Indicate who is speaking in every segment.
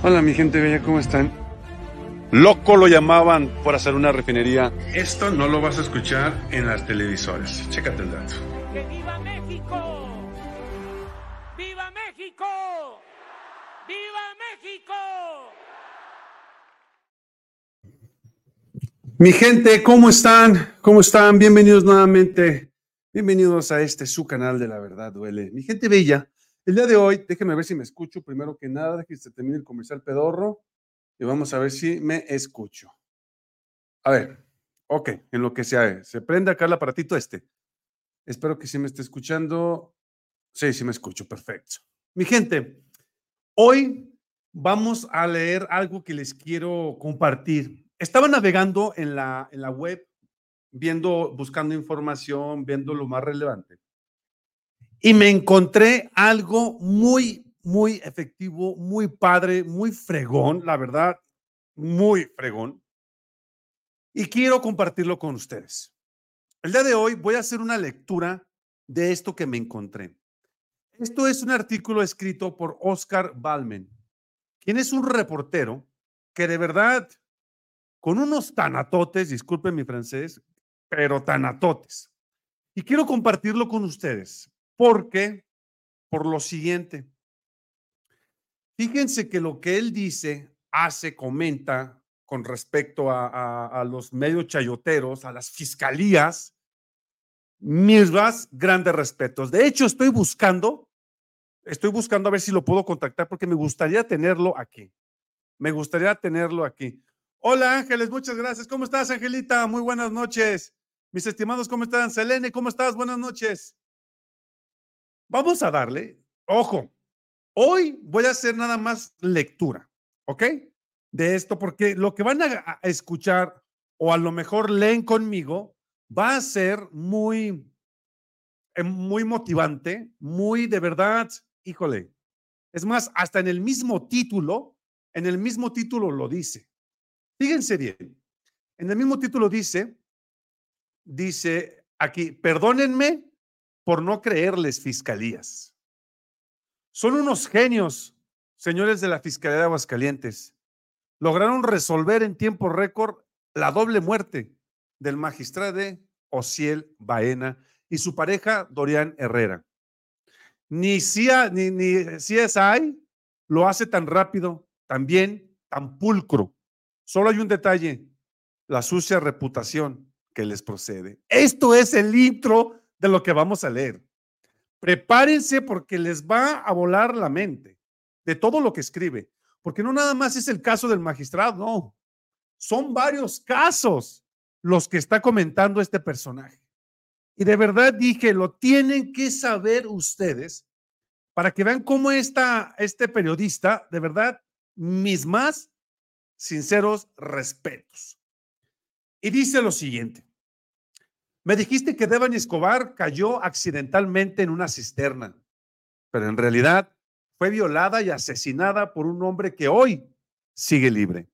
Speaker 1: Hola mi gente bella, ¿cómo están? Loco lo llamaban por hacer una refinería. Esto no lo vas a escuchar en las televisoras. Chécate el dato.
Speaker 2: ¡Que viva México! ¡Viva México! ¡Viva México!
Speaker 1: Mi gente, ¿cómo están? ¿Cómo están? Bienvenidos nuevamente. Bienvenidos a este su canal de La Verdad Duele. Mi gente bella, el día de hoy, déjenme ver si me escucho primero que nada, que se termine el comercial pedorro y vamos a ver si me escucho. A ver, ok, en lo que sea, se prende acá el aparatito este. Espero que sí me esté escuchando. Sí, sí me escucho, perfecto. Mi gente, hoy vamos a leer algo que les quiero compartir. Estaba navegando en la, en la web, viendo, buscando información, viendo lo más relevante. Y me encontré algo muy, muy efectivo, muy padre, muy fregón, la verdad, muy fregón. Y quiero compartirlo con ustedes. El día de hoy voy a hacer una lectura de esto que me encontré. Esto es un artículo escrito por Oscar Balmen, quien es un reportero que de verdad con unos tanatotes, disculpen mi francés, pero tanatotes. Y quiero compartirlo con ustedes, porque, por lo siguiente, fíjense que lo que él dice, hace, comenta con respecto a, a, los medios chayoteros, a las fiscalías, mis más grandes respetos. De hecho, estoy buscando, estoy buscando a ver si lo puedo contactar porque me gustaría tenerlo aquí. Me gustaría tenerlo aquí. Hola Ángeles, muchas gracias. ¿Cómo estás, Angelita? Muy buenas noches. Mis estimados, ¿cómo están? Selene, ¿cómo estás? Buenas noches. Vamos a darle, ojo, hoy voy a hacer nada más lectura, ¿ok? De esto, porque lo que van a, escuchar o a lo mejor leen conmigo va a ser muy, eh, muy motivante, muy de verdad, híjole. Es más, hasta en el mismo título, en el mismo título lo dice. Fíjense bien, en el mismo título dice, dice aquí, perdónenme por no creerles fiscalías. Son unos genios, señores de la Fiscalía de Aguascalientes. Lograron resolver en tiempo récord la doble muerte del magistrado Ociel Baena y su pareja Dorian Herrera. Ni, CIA, ni, ni lo hace tan rápido, tan bien, tan pulcro. Solo hay un detalle, la sucia reputación que les procede. Esto es el intro de lo que vamos a leer. Prepárense porque les va a volar la mente de todo lo que escribe, porque no nada más es el caso del magistrado, no. Son varios casos los que está comentando este personaje. Y de verdad dije, lo tienen que saber ustedes para que vean cómo está este periodista, de verdad, mis más sinceros respetos. Y dice lo siguiente. Me dijiste que Devani Escobar cayó accidentalmente en una cisterna, pero en realidad fue violada y asesinada por un hombre que hoy sigue libre.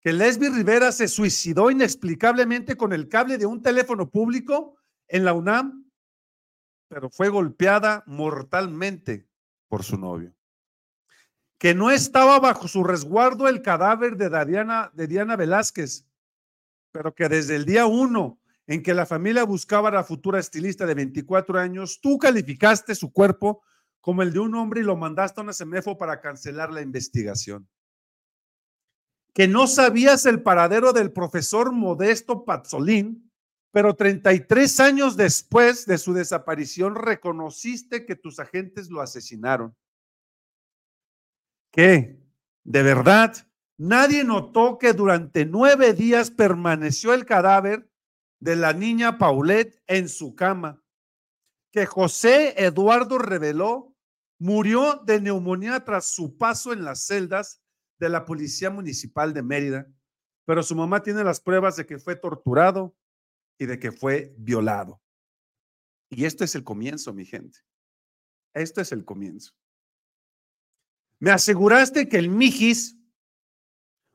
Speaker 1: Que Lesbi Rivera se suicidó inexplicablemente con el cable de un teléfono público en la UNAM, pero fue golpeada mortalmente por su novio que no estaba bajo su resguardo el cadáver de, Diana, de Diana Velázquez, pero que desde el día uno en que la familia buscaba a la futura estilista de 24 años, tú calificaste su cuerpo como el de un hombre y lo mandaste a una semefo para cancelar la investigación. Que no sabías el paradero del profesor Modesto Pazzolín, pero 33 años después de su desaparición reconociste que tus agentes lo asesinaron. Que de verdad nadie notó que durante nueve días permaneció el cadáver de la niña Paulette en su cama, que José Eduardo reveló murió de neumonía tras su paso en las celdas de la Policía Municipal de Mérida, pero su mamá tiene las pruebas de que fue torturado y de que fue violado. Y esto es el comienzo, mi gente. Esto es el comienzo. Me aseguraste que el Mijis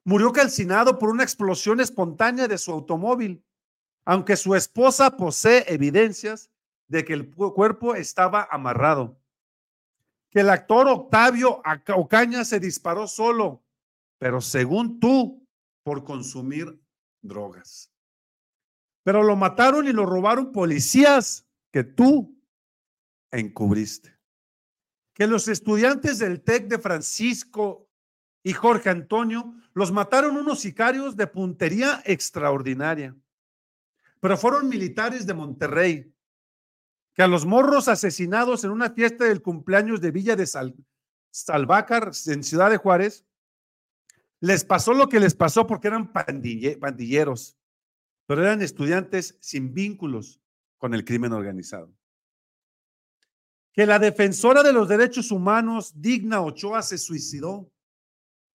Speaker 1: murió calcinado por una explosión espontánea de su automóvil, aunque su esposa posee evidencias de que el cuerpo estaba amarrado. que el actor Octavio Ocaña se disparó solo, pero según tú, por consumir drogas. Pero lo mataron y lo robaron policías que tú encubriste. Que los estudiantes del TEC de Francisco y Jorge Antonio los mataron unos sicarios de puntería extraordinaria. Pero fueron militares de Monterrey que a los morros asesinados en una fiesta del cumpleaños de Villa de Salvácar en Ciudad de Juárez les pasó lo que les pasó porque eran pandilleros, pero eran estudiantes sin vínculos con el crimen organizado. Que la defensora de los derechos humanos, Digna Ochoa, se suicidó,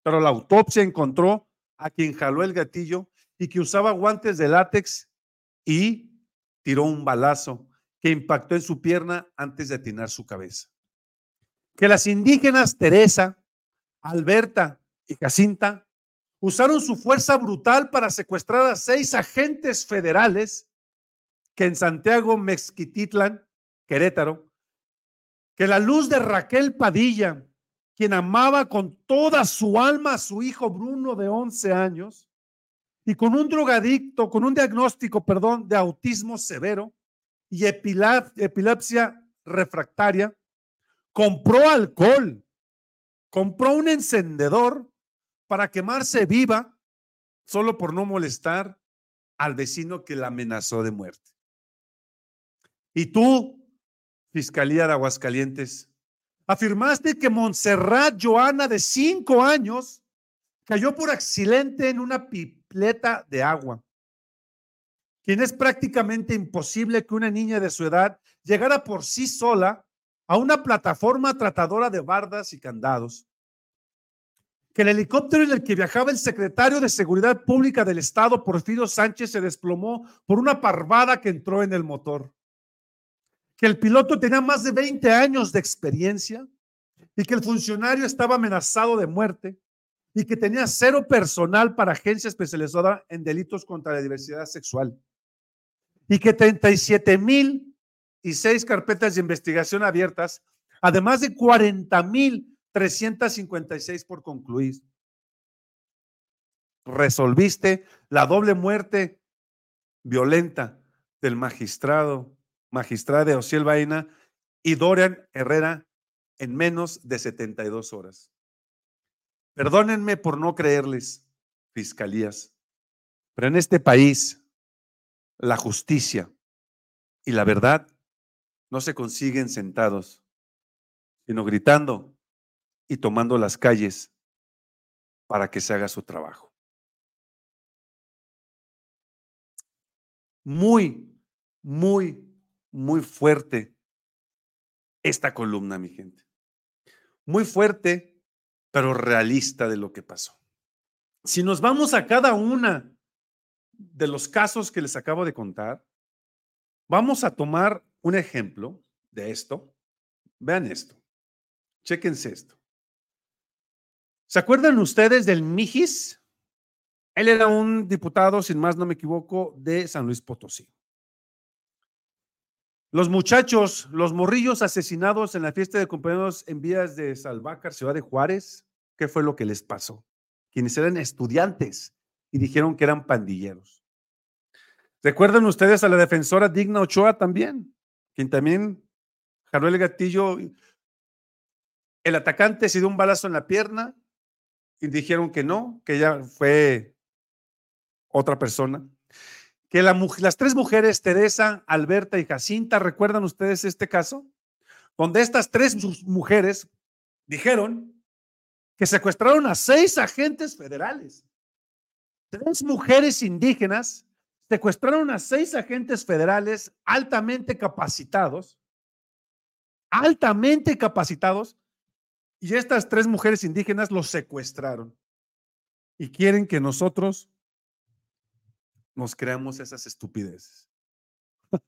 Speaker 1: pero la autopsia encontró a quien jaló el gatillo y que usaba guantes de látex y tiró un balazo que impactó en su pierna antes de atinar su cabeza. Que las indígenas Teresa, Alberta y Jacinta usaron su fuerza brutal para secuestrar a seis agentes federales que en Santiago, Mezquititlan, Querétaro, que la luz de Raquel Padilla, quien amaba con toda su alma a su hijo Bruno de 11 años, y con un drogadicto, con un diagnóstico, perdón, de autismo severo y epilepsia refractaria, compró alcohol, compró un encendedor para quemarse viva solo por no molestar al vecino que la amenazó de muerte. Y tú, Fiscalía de Aguascalientes, afirmaste que Montserrat Joana, de cinco años, cayó por accidente en una de agua, quien es prácticamente imposible que una niña de su edad llegara por sí sola a una plataforma tratadora de bardas y candados que el helicóptero en el que viajaba el secretario de Seguridad Pública del Estado, Porfirio Sánchez, se desplomó por una parvada que entró en el motor. Que el piloto tenía más de 20 años de experiencia y que el funcionario estaba amenazado de muerte y que tenía cero personal para agencia especializada en delitos contra la diversidad sexual. Y que 37 mil y seis carpetas de investigación abiertas, además de 40 mil 356 por concluir. Resolviste la doble muerte violenta del magistrado, magistrada Ociel Baena y Dorian Herrera en menos de 72 horas. Perdónenme por no creerles, fiscalías, pero en este país la justicia y la verdad no se consiguen sentados, sino gritando y tomando las calles para que se haga su trabajo. Muy, muy, muy fuerte esta columna, mi gente. Muy fuerte, pero realista de lo que pasó. Si nos vamos a cada una de los casos que les acabo de contar, vamos a tomar un ejemplo de esto. Vean esto. Chéquense esto. ¿Se acuerdan ustedes del Mijis? Él era un diputado, sin más no me equivoco, de San Luis Potosí. Los muchachos, los morrillos asesinados en la fiesta de compañeros en vías de Salvácar, Ciudad de Juárez, ¿qué fue lo que les pasó? Quienes eran estudiantes y dijeron que eran pandilleros. ¿Recuerdan ustedes a la defensora Digna Ochoa también? Quien también jaló el gatillo. El atacante se dio un balazo en la pierna, y dijeron que no, que ella fue otra persona. Que las tres mujeres, Teresa, Alberta y Jacinta, ¿recuerdan ustedes este caso? Donde estas tres mujeres dijeron que secuestraron a seis agentes federales. Tres mujeres indígenas secuestraron a seis agentes federales altamente capacitados, altamente capacitados, y estas tres mujeres indígenas los secuestraron y quieren que nosotros nos creamos esas estupideces.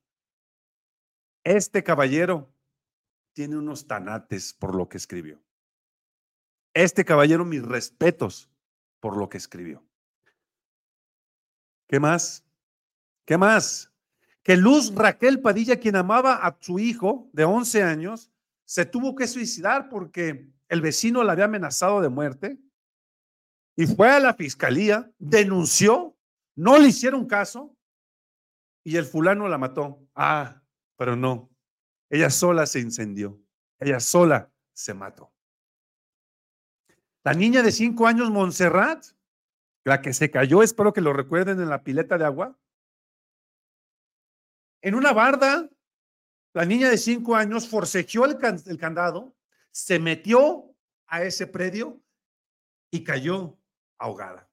Speaker 1: Este caballero tiene unos tanates por lo que escribió. Este caballero, mis respetos por lo que escribió. ¿Qué más? ¿Qué más? Que Luz Raquel Padilla, quien amaba a su hijo de 11 años, se tuvo que suicidar porque el vecino la había amenazado de muerte y fue a la fiscalía, denunció, no le hicieron caso y el fulano la mató. Ah, pero no, ella sola se incendió, ella sola se mató. La niña de cinco años, Montserrat, la que se cayó, espero que lo recuerden en la pileta de agua. En una barda, la niña de cinco años forcejeó el, candado, se metió a ese predio y cayó ahogada.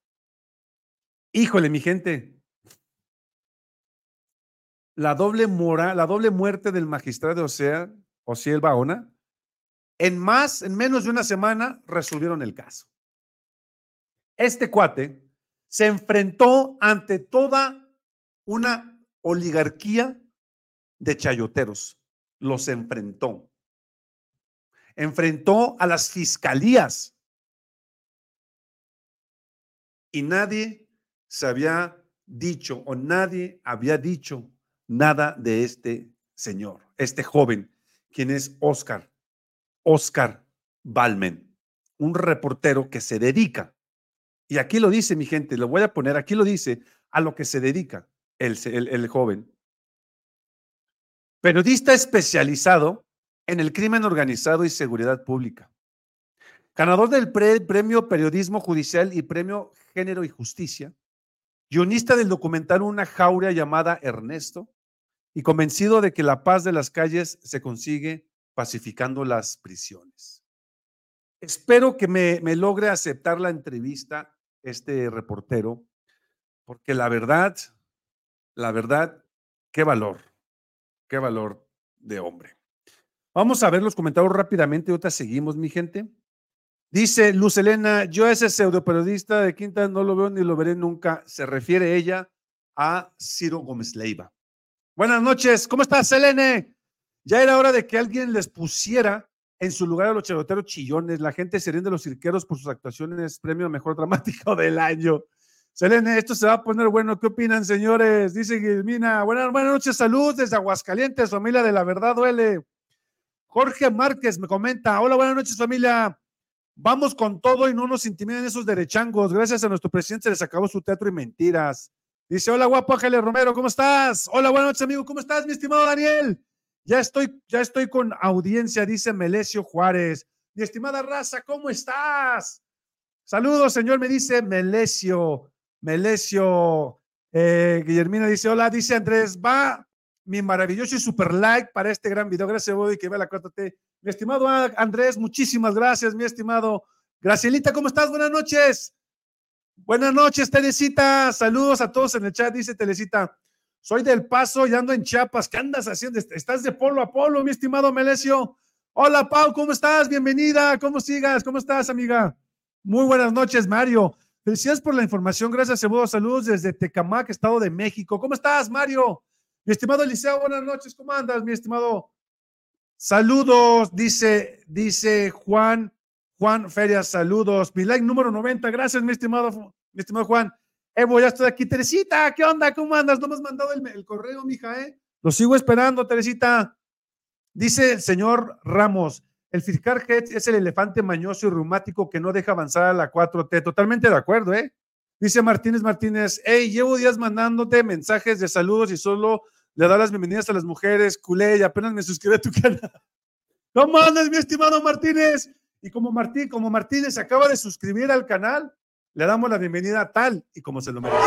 Speaker 1: Híjole, mi gente, la doble, mora, la doble muerte del magistrado Osiel Baona, en más, en menos de una semana, resolvieron el caso. Este cuate se enfrentó ante toda una oligarquía de chayoteros. Los enfrentó. Enfrentó a las fiscalías. Y nadie se había dicho o nadie había dicho nada de este señor, este joven, quien es Oscar Oscar Balmen, un reportero que se dedica, y aquí lo dice mi gente, lo voy a poner, aquí lo dice, a lo que se dedica el, el, joven. Periodista especializado en el crimen organizado y seguridad pública. Ganador del Premio Periodismo Judicial y Premio Género y Justicia. Guionista del documental Una jauria llamada Ernesto. Y convencido de que la paz de las calles se consigue pacificando las prisiones. Espero que me, logre aceptar la entrevista este reportero, porque la verdad, la verdad, qué valor, qué valor de hombre. Vamos a ver los comentarios rápidamente, ahorita seguimos, mi gente. Dice Luz Elena, yo ese pseudo periodista de Quinta no lo veo ni lo veré nunca. Se refiere ella a Ciro Gómez Leiva. Buenas noches, ¿cómo estás, Selene? Ya era hora de que alguien les pusiera en su lugar a los charoteros chillones. La gente se de los cirqueros por sus actuaciones, premio mejor dramático del año. Selene, esto se va a poner bueno. ¿Qué opinan, señores? Dice Guilmina. Buenas, buenas noches, salud desde Aguascalientes, familia de la verdad duele. Jorge Márquez me comenta. Hola, buenas noches, familia. Vamos con todo y no nos intimiden esos derechangos. Gracias a nuestro presidente les acabó su teatro y mentiras. Dice, hola guapo Ángeles Romero, ¿cómo estás? Hola, buenas noches, amigo, ¿cómo estás, mi estimado Daniel? Ya estoy, ya estoy con audiencia, dice Melesio Juárez. Mi estimada raza, ¿cómo estás? Saludos, señor, me dice Melesio. Melesio. Eh, Guillermina dice, hola, dice Andrés, va mi maravilloso y super like para este gran video. Gracias, Body, que ve la 4T. Mi estimado Andrés, muchísimas gracias, mi estimado. Gracielita, ¿cómo estás? Buenas noches. Buenas noches, Telecita. Saludos a todos en el chat, dice Telecita. Soy del Paso y ando en Chiapas. ¿Qué andas haciendo? ¿Estás de polo a polo, mi estimado Melesio? Hola, Pau, ¿cómo estás? Bienvenida. ¿Cómo sigas? ¿Cómo estás, amiga? Muy buenas noches, Mario. Felicidades por la información. Gracias, Cebudo. Saludos desde Tecamac, Estado de México. ¿Cómo estás, Mario? Mi estimado Eliseo, buenas noches. ¿Cómo andas, mi estimado? Saludos, dice, dice Juan, Juan Ferias, saludos. Mi número 90. Gracias, mi estimado, mi estimado Juan. Evo, ya estoy aquí. Teresita, ¿qué onda? ¿Cómo andas? No me has mandado el, correo, mija, ¿eh? Lo sigo esperando, Teresita. Dice el señor Ramos, el fiscal Head es el elefante mañoso y reumático que no deja avanzar a la 4T. Totalmente de acuerdo, ¿eh? Dice Martínez Martínez, hey, llevo días mandándote mensajes de saludos y solo le da las bienvenidas a las mujeres, culé, y apenas me suscribí a tu canal. ¿Cómo andas, mi estimado Martínez? Y como Martín, como Martínez acaba de suscribir al canal, le damos la bienvenida tal y como se lo merece.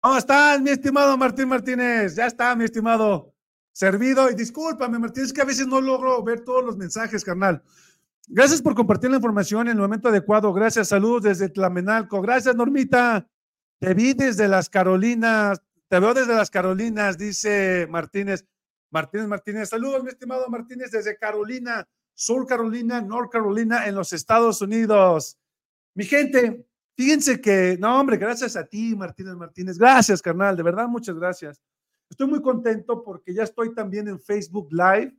Speaker 1: ¿Cómo estás, mi estimado Martín Martínez? Ya está, mi estimado. Servido. Y discúlpame, Martín, es que a veces no logro ver todos los mensajes, carnal. Gracias por compartir la información en el momento adecuado. Gracias, saludos desde Tlamenalco. Gracias, Normita. Te vi desde las Carolinas. Te veo desde las Carolinas, dice Martínez. Martínez Martínez. Saludos, mi estimado Martínez, desde Carolina. Sur Carolina, North Carolina, en los Estados Unidos. Mi gente, fíjense que, no, hombre, gracias a ti, Martínez Martínez. Gracias, carnal, de verdad, muchas gracias. Estoy muy contento porque ya estoy también en Facebook Live,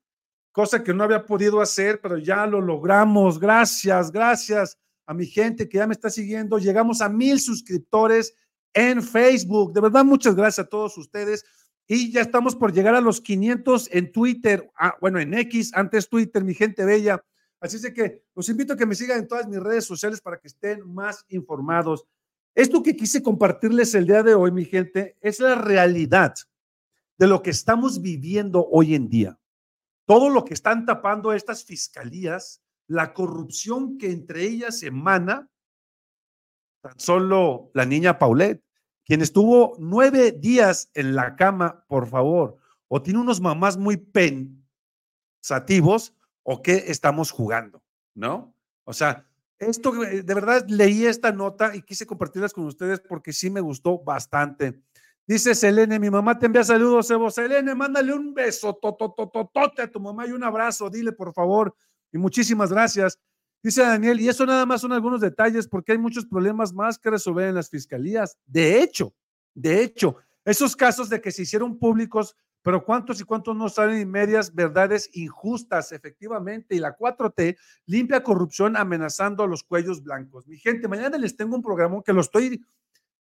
Speaker 1: cosa que no había podido hacer, pero ya lo logramos. Gracias, gracias a mi gente que ya me está siguiendo. Llegamos a mil suscriptores en Facebook. De verdad, muchas gracias a todos ustedes. Y ya estamos por llegar a los 500 en Twitter, ah, bueno, en X, antes Twitter, mi gente bella. Así es que los invito a que me sigan en todas mis redes sociales para que estén más informados. Esto que quise compartirles el día de hoy, mi gente, es la realidad de lo que estamos viviendo hoy en día. Todo lo que están tapando estas fiscalías, la corrupción que entre ellas emana, tan solo la niña Paulette, quien estuvo nueve días en la cama, por favor, o tiene unos mamás muy pensativos, o qué estamos jugando, ¿no? O sea, esto eh, de verdad leí esta nota y quise compartirlas con ustedes porque sí me gustó bastante. Dice Selene, mi mamá te envía saludos, Evo. Selene, mándale un beso, totototote a tu mamá y un abrazo, dile por favor. Y muchísimas gracias. Dice Daniel, y eso nada más son algunos detalles porque hay muchos problemas más que resolver en las fiscalías. De hecho, de hecho, esos casos de que se hicieron públicos, pero cuántos y cuántos no salen en medias verdades injustas, efectivamente, y la 4T limpia corrupción amenazando a los cuellos blancos. Mi gente, mañana les tengo un programa que lo estoy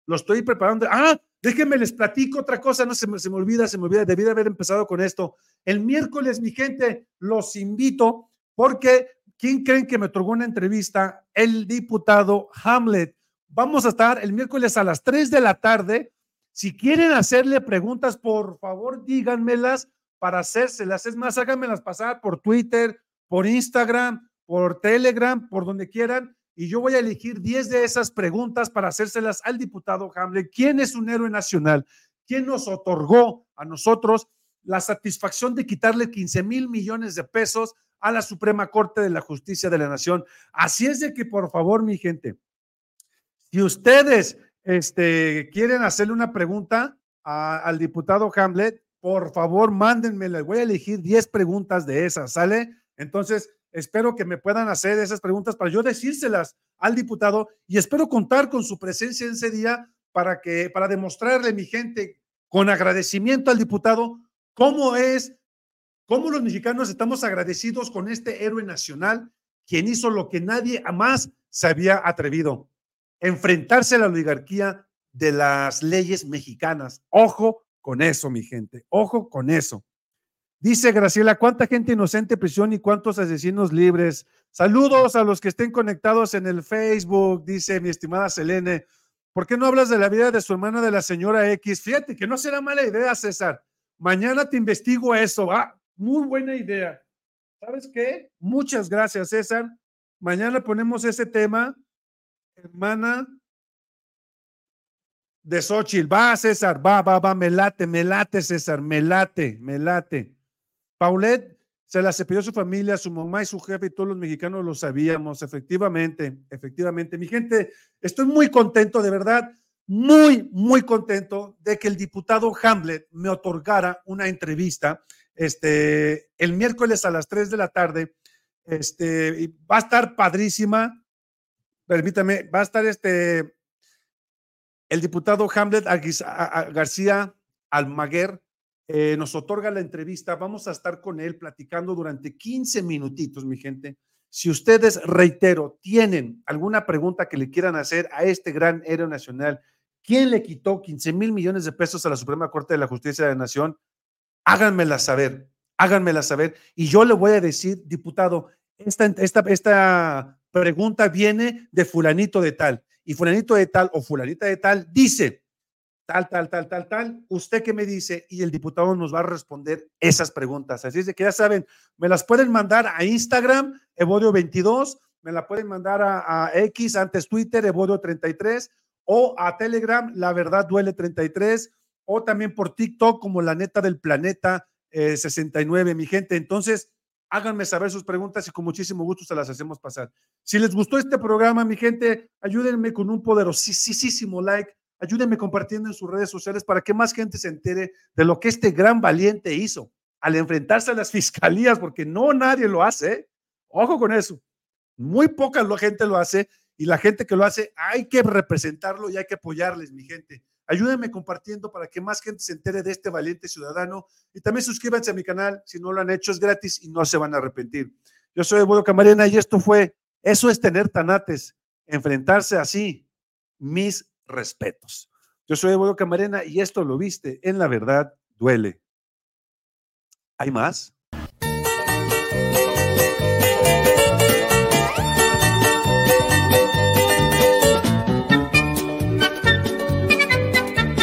Speaker 1: lo estoy preparando. Ah, déjenme les platico otra cosa, no se me, se me olvida, se me olvida, debí de haber empezado con esto. El miércoles, mi gente, los invito porque ¿quién creen que me otorgó una entrevista? El diputado Hamlet. Vamos a estar el miércoles a las 3 de la tarde. Si quieren hacerle preguntas, por favor, díganmelas para hacérselas. Es más, háganmelas pasar por Twitter, por Instagram, por Telegram, por donde quieran y yo voy a elegir 10 de esas preguntas para hacérselas al diputado Hamlet. ¿Quién es un héroe nacional? ¿Quién nos otorgó a nosotros la satisfacción de quitarle 15 mil millones de pesos a la Suprema Corte de la Justicia de la Nación? Así es de que, por favor, mi gente, si ustedes este, quieren hacerle una pregunta al diputado Hamlet, por favor, mándenme. Voy a elegir 10 preguntas de esas, ¿sale? Entonces, Espero que me puedan hacer esas preguntas para yo decírselas al diputado y espero contar con su presencia ese día para que para demostrarle mi gente con agradecimiento al diputado cómo es cómo los mexicanos estamos agradecidos con este héroe nacional quien hizo lo que nadie jamás se había atrevido, enfrentarse a la oligarquía de las leyes mexicanas. Ojo con eso, mi gente, ojo con eso. Dice Graciela, ¿cuánta gente inocente en prisión y cuántos asesinos libres? Saludos a los que estén conectados en el Facebook, dice mi estimada Selene. ¿Por qué no hablas de la vida de su hermana de la señora X? Fíjate que no será mala idea, César. Mañana te investigo eso. Ah, muy buena idea. ¿Sabes qué? Muchas gracias, César. Mañana ponemos ese tema. Hermana de Xochitl. Va, César, va, va, va, me late, me late, César, me late, me late. Paulette se la cepilló su familia, su mamá y su jefe y todos los mexicanos lo sabíamos, efectivamente, efectivamente. Mi gente, estoy muy contento, de verdad, muy, muy contento de que el diputado Hamlet me otorgara una entrevista este, el miércoles a las 3 de la tarde. Este, va a estar padrísima. Permítame, va a estar este, el diputado Hamlet García Almaguer, eh, nos otorga la entrevista. Vamos a estar con él platicando durante 15 minutitos, mi gente. Si ustedes, reitero, tienen alguna pregunta que le quieran hacer a este gran héroe nacional, ¿quién le quitó 15 mil millones de pesos a la Suprema Corte de la Justicia de la Nación? Háganmela saber, háganmela saber. Y yo le voy a decir, diputado, esta, esta, esta pregunta viene de fulanito de tal. Y fulanito de tal o fulanita de tal dice, tal, tal, tal, tal, tal. ¿Usted qué me dice? Y el diputado nos va a responder esas preguntas. Así es que ya saben, me las pueden mandar a Instagram, Evodio22, me la pueden mandar a, X, antes Twitter, Evodio33, o a Telegram, La Verdad Duele 33, o también por TikTok como La Neta del Planeta 69, eh, mi gente. Entonces, háganme saber sus preguntas y con muchísimo gusto se las hacemos pasar. Si les gustó este programa, mi gente, ayúdenme con un poderosísimo like Ayúdenme compartiendo en sus redes sociales para que más gente se entere de lo que este gran valiente hizo al enfrentarse a las fiscalías, porque no nadie lo hace. Ojo con eso. Muy poca gente lo hace y la gente que lo hace hay que representarlo y hay que apoyarles, mi gente. Ayúdenme compartiendo para que más gente se entere de este valiente ciudadano y también suscríbanse a mi canal si no lo han hecho, es gratis y no se van a arrepentir. Yo soy Evodo Camarena y esto fue, eso es tener tanates, enfrentarse así, mis respetos. Yo soy Evoyo Camarena y esto lo viste en la verdad duele. ¿Hay más?